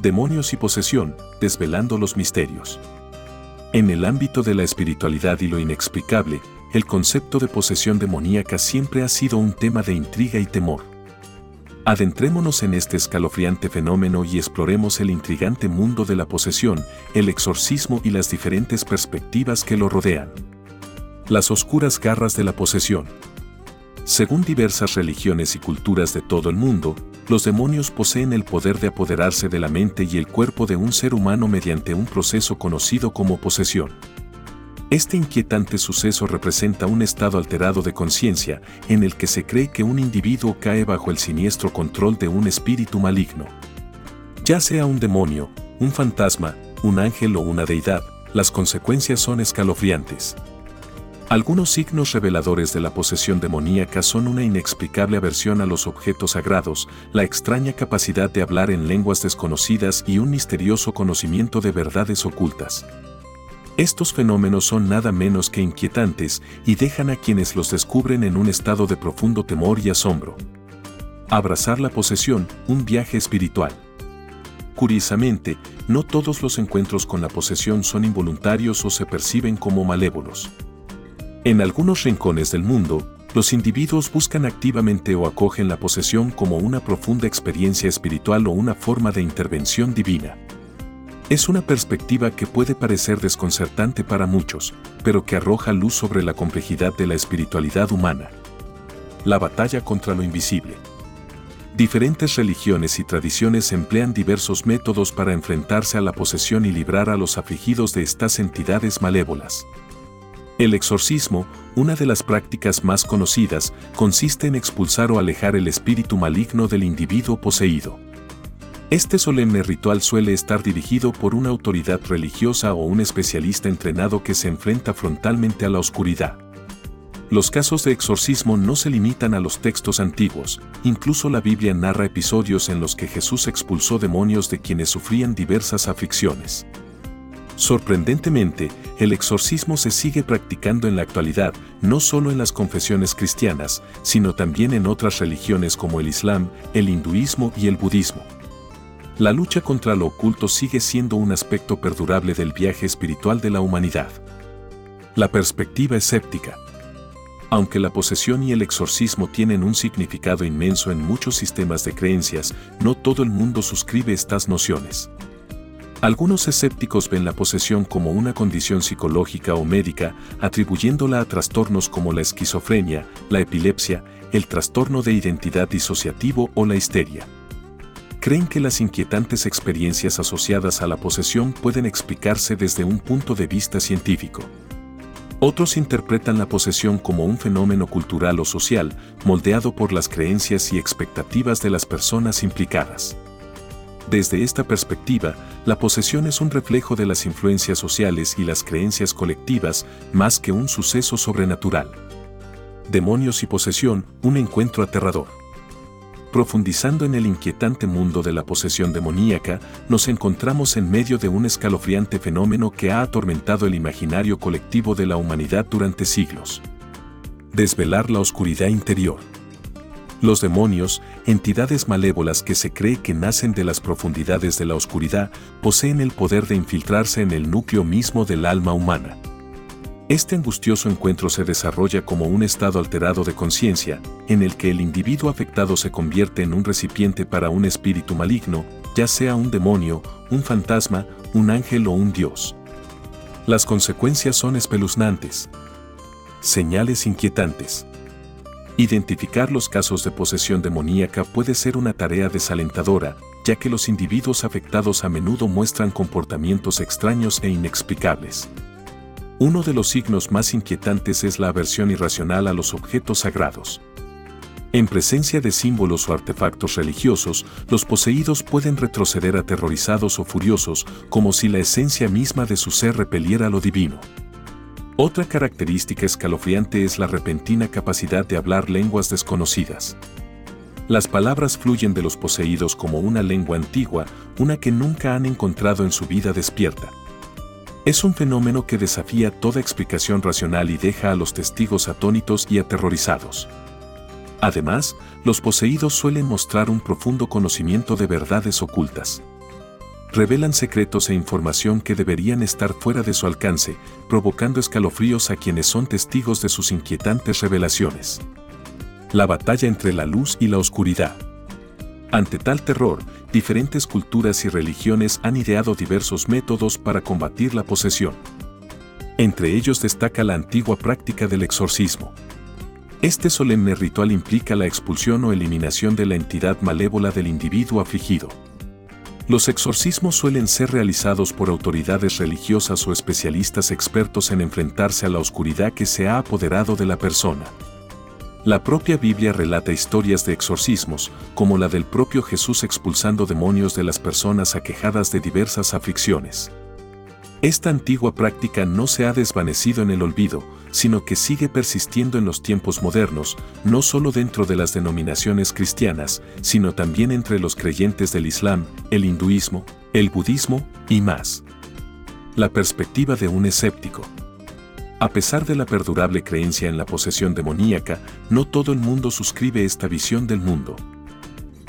Demonios y posesión, desvelando los misterios. En el ámbito de la espiritualidad y lo inexplicable, el concepto de posesión demoníaca siempre ha sido un tema de intriga y temor. Adentrémonos en este escalofriante fenómeno y exploremos el intrigante mundo de la posesión, el exorcismo y las diferentes perspectivas que lo rodean. Las oscuras garras de la posesión. Según diversas religiones y culturas de todo el mundo, los demonios poseen el poder de apoderarse de la mente y el cuerpo de un ser humano mediante un proceso conocido como posesión. Este inquietante suceso representa un estado alterado de conciencia en el que se cree que un individuo cae bajo el siniestro control de un espíritu maligno. Ya sea un demonio, un fantasma, un ángel o una deidad, las consecuencias son escalofriantes. Algunos signos reveladores de la posesión demoníaca son una inexplicable aversión a los objetos sagrados, la extraña capacidad de hablar en lenguas desconocidas y un misterioso conocimiento de verdades ocultas. Estos fenómenos son nada menos que inquietantes y dejan a quienes los descubren en un estado de profundo temor y asombro. Abrazar la posesión, un viaje espiritual. Curiosamente, no todos los encuentros con la posesión son involuntarios o se perciben como malévolos. En algunos rincones del mundo, los individuos buscan activamente o acogen la posesión como una profunda experiencia espiritual o una forma de intervención divina. Es una perspectiva que puede parecer desconcertante para muchos, pero que arroja luz sobre la complejidad de la espiritualidad humana. La batalla contra lo invisible. Diferentes religiones y tradiciones emplean diversos métodos para enfrentarse a la posesión y librar a los afligidos de estas entidades malévolas. El exorcismo, una de las prácticas más conocidas, consiste en expulsar o alejar el espíritu maligno del individuo poseído. Este solemne ritual suele estar dirigido por una autoridad religiosa o un especialista entrenado que se enfrenta frontalmente a la oscuridad. Los casos de exorcismo no se limitan a los textos antiguos, incluso la Biblia narra episodios en los que Jesús expulsó demonios de quienes sufrían diversas aflicciones. Sorprendentemente, el exorcismo se sigue practicando en la actualidad, no solo en las confesiones cristianas, sino también en otras religiones como el Islam, el hinduismo y el budismo. La lucha contra lo oculto sigue siendo un aspecto perdurable del viaje espiritual de la humanidad. La perspectiva escéptica. Aunque la posesión y el exorcismo tienen un significado inmenso en muchos sistemas de creencias, no todo el mundo suscribe estas nociones. Algunos escépticos ven la posesión como una condición psicológica o médica, atribuyéndola a trastornos como la esquizofrenia, la epilepsia, el trastorno de identidad disociativo o la histeria creen que las inquietantes experiencias asociadas a la posesión pueden explicarse desde un punto de vista científico. Otros interpretan la posesión como un fenómeno cultural o social, moldeado por las creencias y expectativas de las personas implicadas. Desde esta perspectiva, la posesión es un reflejo de las influencias sociales y las creencias colectivas más que un suceso sobrenatural. Demonios y posesión, un encuentro aterrador. Profundizando en el inquietante mundo de la posesión demoníaca, nos encontramos en medio de un escalofriante fenómeno que ha atormentado el imaginario colectivo de la humanidad durante siglos. Desvelar la oscuridad interior. Los demonios, entidades malévolas que se cree que nacen de las profundidades de la oscuridad, poseen el poder de infiltrarse en el núcleo mismo del alma humana. Este angustioso encuentro se desarrolla como un estado alterado de conciencia, en el que el individuo afectado se convierte en un recipiente para un espíritu maligno, ya sea un demonio, un fantasma, un ángel o un dios. Las consecuencias son espeluznantes. Señales inquietantes. Identificar los casos de posesión demoníaca puede ser una tarea desalentadora, ya que los individuos afectados a menudo muestran comportamientos extraños e inexplicables. Uno de los signos más inquietantes es la aversión irracional a los objetos sagrados. En presencia de símbolos o artefactos religiosos, los poseídos pueden retroceder aterrorizados o furiosos, como si la esencia misma de su ser repeliera lo divino. Otra característica escalofriante es la repentina capacidad de hablar lenguas desconocidas. Las palabras fluyen de los poseídos como una lengua antigua, una que nunca han encontrado en su vida despierta. Es un fenómeno que desafía toda explicación racional y deja a los testigos atónitos y aterrorizados. Además, los poseídos suelen mostrar un profundo conocimiento de verdades ocultas. Revelan secretos e información que deberían estar fuera de su alcance, provocando escalofríos a quienes son testigos de sus inquietantes revelaciones. La batalla entre la luz y la oscuridad. Ante tal terror, diferentes culturas y religiones han ideado diversos métodos para combatir la posesión. Entre ellos destaca la antigua práctica del exorcismo. Este solemne ritual implica la expulsión o eliminación de la entidad malévola del individuo afligido. Los exorcismos suelen ser realizados por autoridades religiosas o especialistas expertos en enfrentarse a la oscuridad que se ha apoderado de la persona. La propia Biblia relata historias de exorcismos, como la del propio Jesús expulsando demonios de las personas aquejadas de diversas aflicciones. Esta antigua práctica no se ha desvanecido en el olvido, sino que sigue persistiendo en los tiempos modernos, no solo dentro de las denominaciones cristianas, sino también entre los creyentes del Islam, el hinduismo, el budismo y más. La perspectiva de un escéptico. A pesar de la perdurable creencia en la posesión demoníaca, no todo el mundo suscribe esta visión del mundo.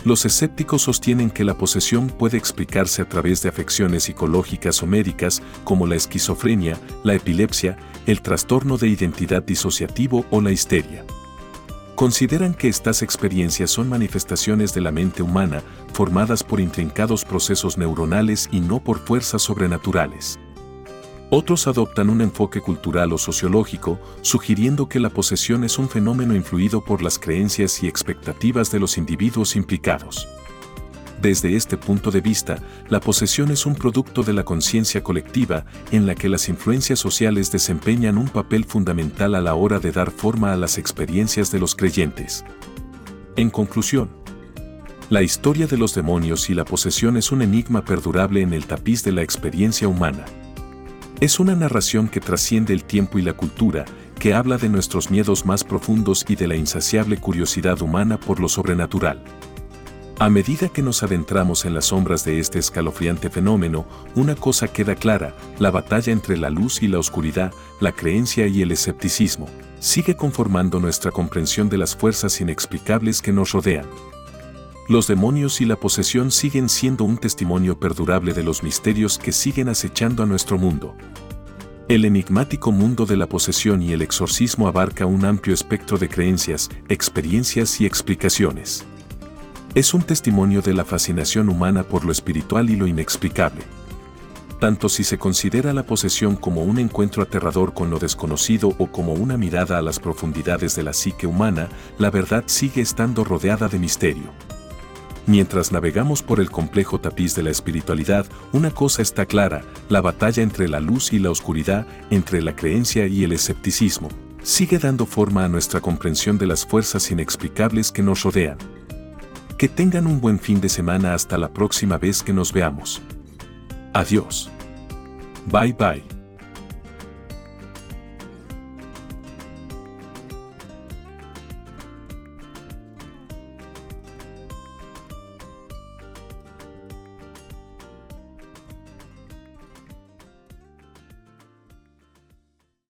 Los escépticos sostienen que la posesión puede explicarse a través de afecciones psicológicas o médicas como la esquizofrenia, la epilepsia, el trastorno de identidad disociativo o la histeria. Consideran que estas experiencias son manifestaciones de la mente humana formadas por intrincados procesos neuronales y no por fuerzas sobrenaturales. Otros adoptan un enfoque cultural o sociológico, sugiriendo que la posesión es un fenómeno influido por las creencias y expectativas de los individuos implicados. Desde este punto de vista, la posesión es un producto de la conciencia colectiva en la que las influencias sociales desempeñan un papel fundamental a la hora de dar forma a las experiencias de los creyentes. En conclusión, la historia de los demonios y la posesión es un enigma perdurable en el tapiz de la experiencia humana. Es una narración que trasciende el tiempo y la cultura, que habla de nuestros miedos más profundos y de la insaciable curiosidad humana por lo sobrenatural. A medida que nos adentramos en las sombras de este escalofriante fenómeno, una cosa queda clara, la batalla entre la luz y la oscuridad, la creencia y el escepticismo, sigue conformando nuestra comprensión de las fuerzas inexplicables que nos rodean los demonios y la posesión siguen siendo un testimonio perdurable de los misterios que siguen acechando a nuestro mundo. El enigmático mundo de la posesión y el exorcismo abarca un amplio espectro de creencias, experiencias y explicaciones. Es un testimonio de la fascinación humana por lo espiritual y lo inexplicable. Tanto si se considera la posesión como un encuentro aterrador con lo desconocido o como una mirada a las profundidades de la psique humana, la verdad sigue estando rodeada de misterio. Mientras navegamos por el complejo tapiz de la espiritualidad, una cosa está clara, la batalla entre la luz y la oscuridad, entre la creencia y el escepticismo, sigue dando forma a nuestra comprensión de las fuerzas inexplicables que nos rodean. Que tengan un buen fin de semana hasta la próxima vez que nos veamos. Adiós. Bye bye.